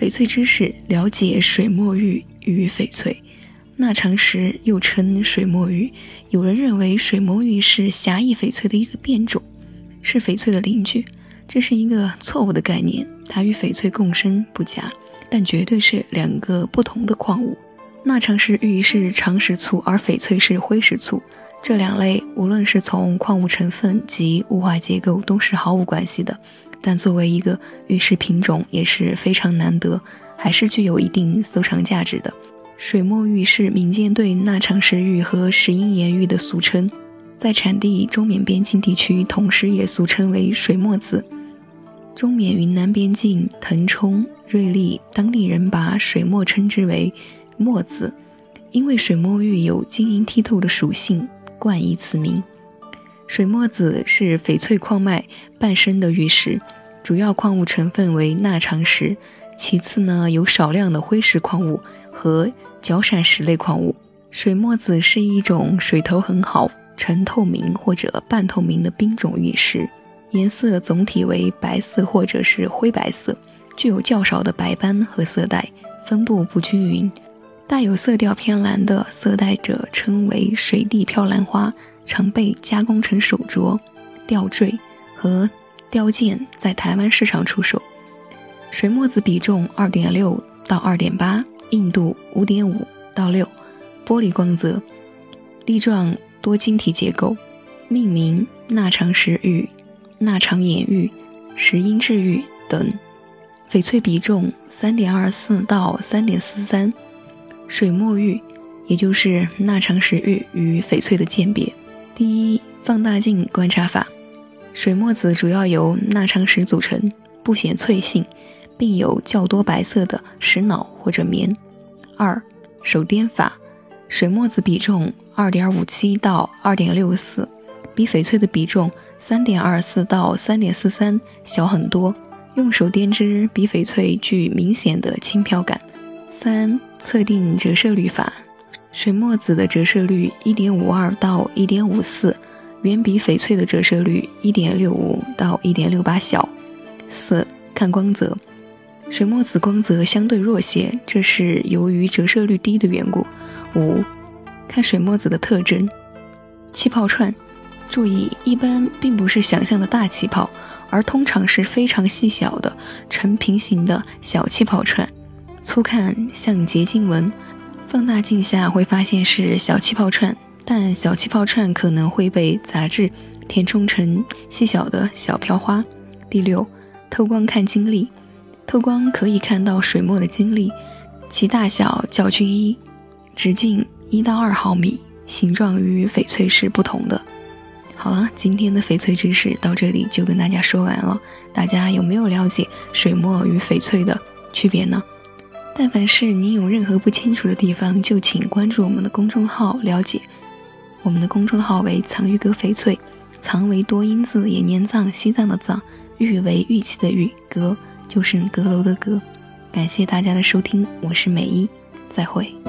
翡翠知识，了解水墨玉与翡翠。钠长石又称水墨玉，有人认为水墨玉是狭义翡翠的一个变种，是翡翠的邻居，这是一个错误的概念。它与翡翠共生不假，但绝对是两个不同的矿物。钠长石玉是长石簇，而翡翠是灰石簇。这两类无论是从矿物成分及物化结构都是毫无关系的，但作为一个玉石品种也是非常难得，还是具有一定收藏价值的。水墨玉是民间对钠长石玉和石英岩玉的俗称，在产地中缅边境地区，同时也俗称为水墨子。中缅云南边境腾冲、瑞丽当地人把水墨称之为墨子，因为水墨玉有晶莹剔透的属性。冠以此名。水墨子是翡翠矿脉伴生的玉石，主要矿物成分为钠长石，其次呢有少量的灰石矿物和角闪石类矿物。水墨子是一种水头很好、呈透明或者半透明的冰种玉石，颜色总体为白色或者是灰白色，具有较少的白斑和色带，分布不均匀。带有色调偏蓝的色带者称为水地飘兰花，常被加工成手镯、吊坠和雕件，在台湾市场出售。水墨子比重二点六到二点八，硬度五点五到六，玻璃光泽，粒状多晶体结构。命名钠长石玉、钠长眼玉、石英质玉等。翡翠比重三点二四到三点四三。水墨玉，也就是钠长石玉与翡翠的鉴别。第一，放大镜观察法。水墨子主要由钠长石组成，不显脆性，并有较多白色的石脑或者棉。二，手掂法。水墨子比重二点五七到二点六四，比翡翠的比重三点二四到三点四三小很多，用手掂之比翡翠具明显的轻飘感。三测定折射率法，水墨子的折射率一点五二到一点五四，远比翡翠的折射率一点六五到一点六八小。四看光泽，水墨子光泽相对弱些，这是由于折射率低的缘故。五看水墨子的特征，气泡串，注意，一般并不是想象的大气泡，而通常是非常细小的呈平行的小气泡串。粗看像结晶纹，放大镜下会发现是小气泡串，但小气泡串可能会被杂质填充成细小的小飘花。第六，透光看晶粒，透光可以看到水墨的晶粒，其大小较均一，直径一到二毫米，形状与翡翠是不同的。好了，今天的翡翠知识到这里就跟大家说完了，大家有没有了解水墨与翡翠的区别呢？但凡是您有任何不清楚的地方，就请关注我们的公众号了解。我们的公众号为“藏玉阁翡翠”，藏为多音字，也念藏，西藏的藏；玉为玉器的玉，阁就是阁楼的阁。感谢大家的收听，我是美一，再会。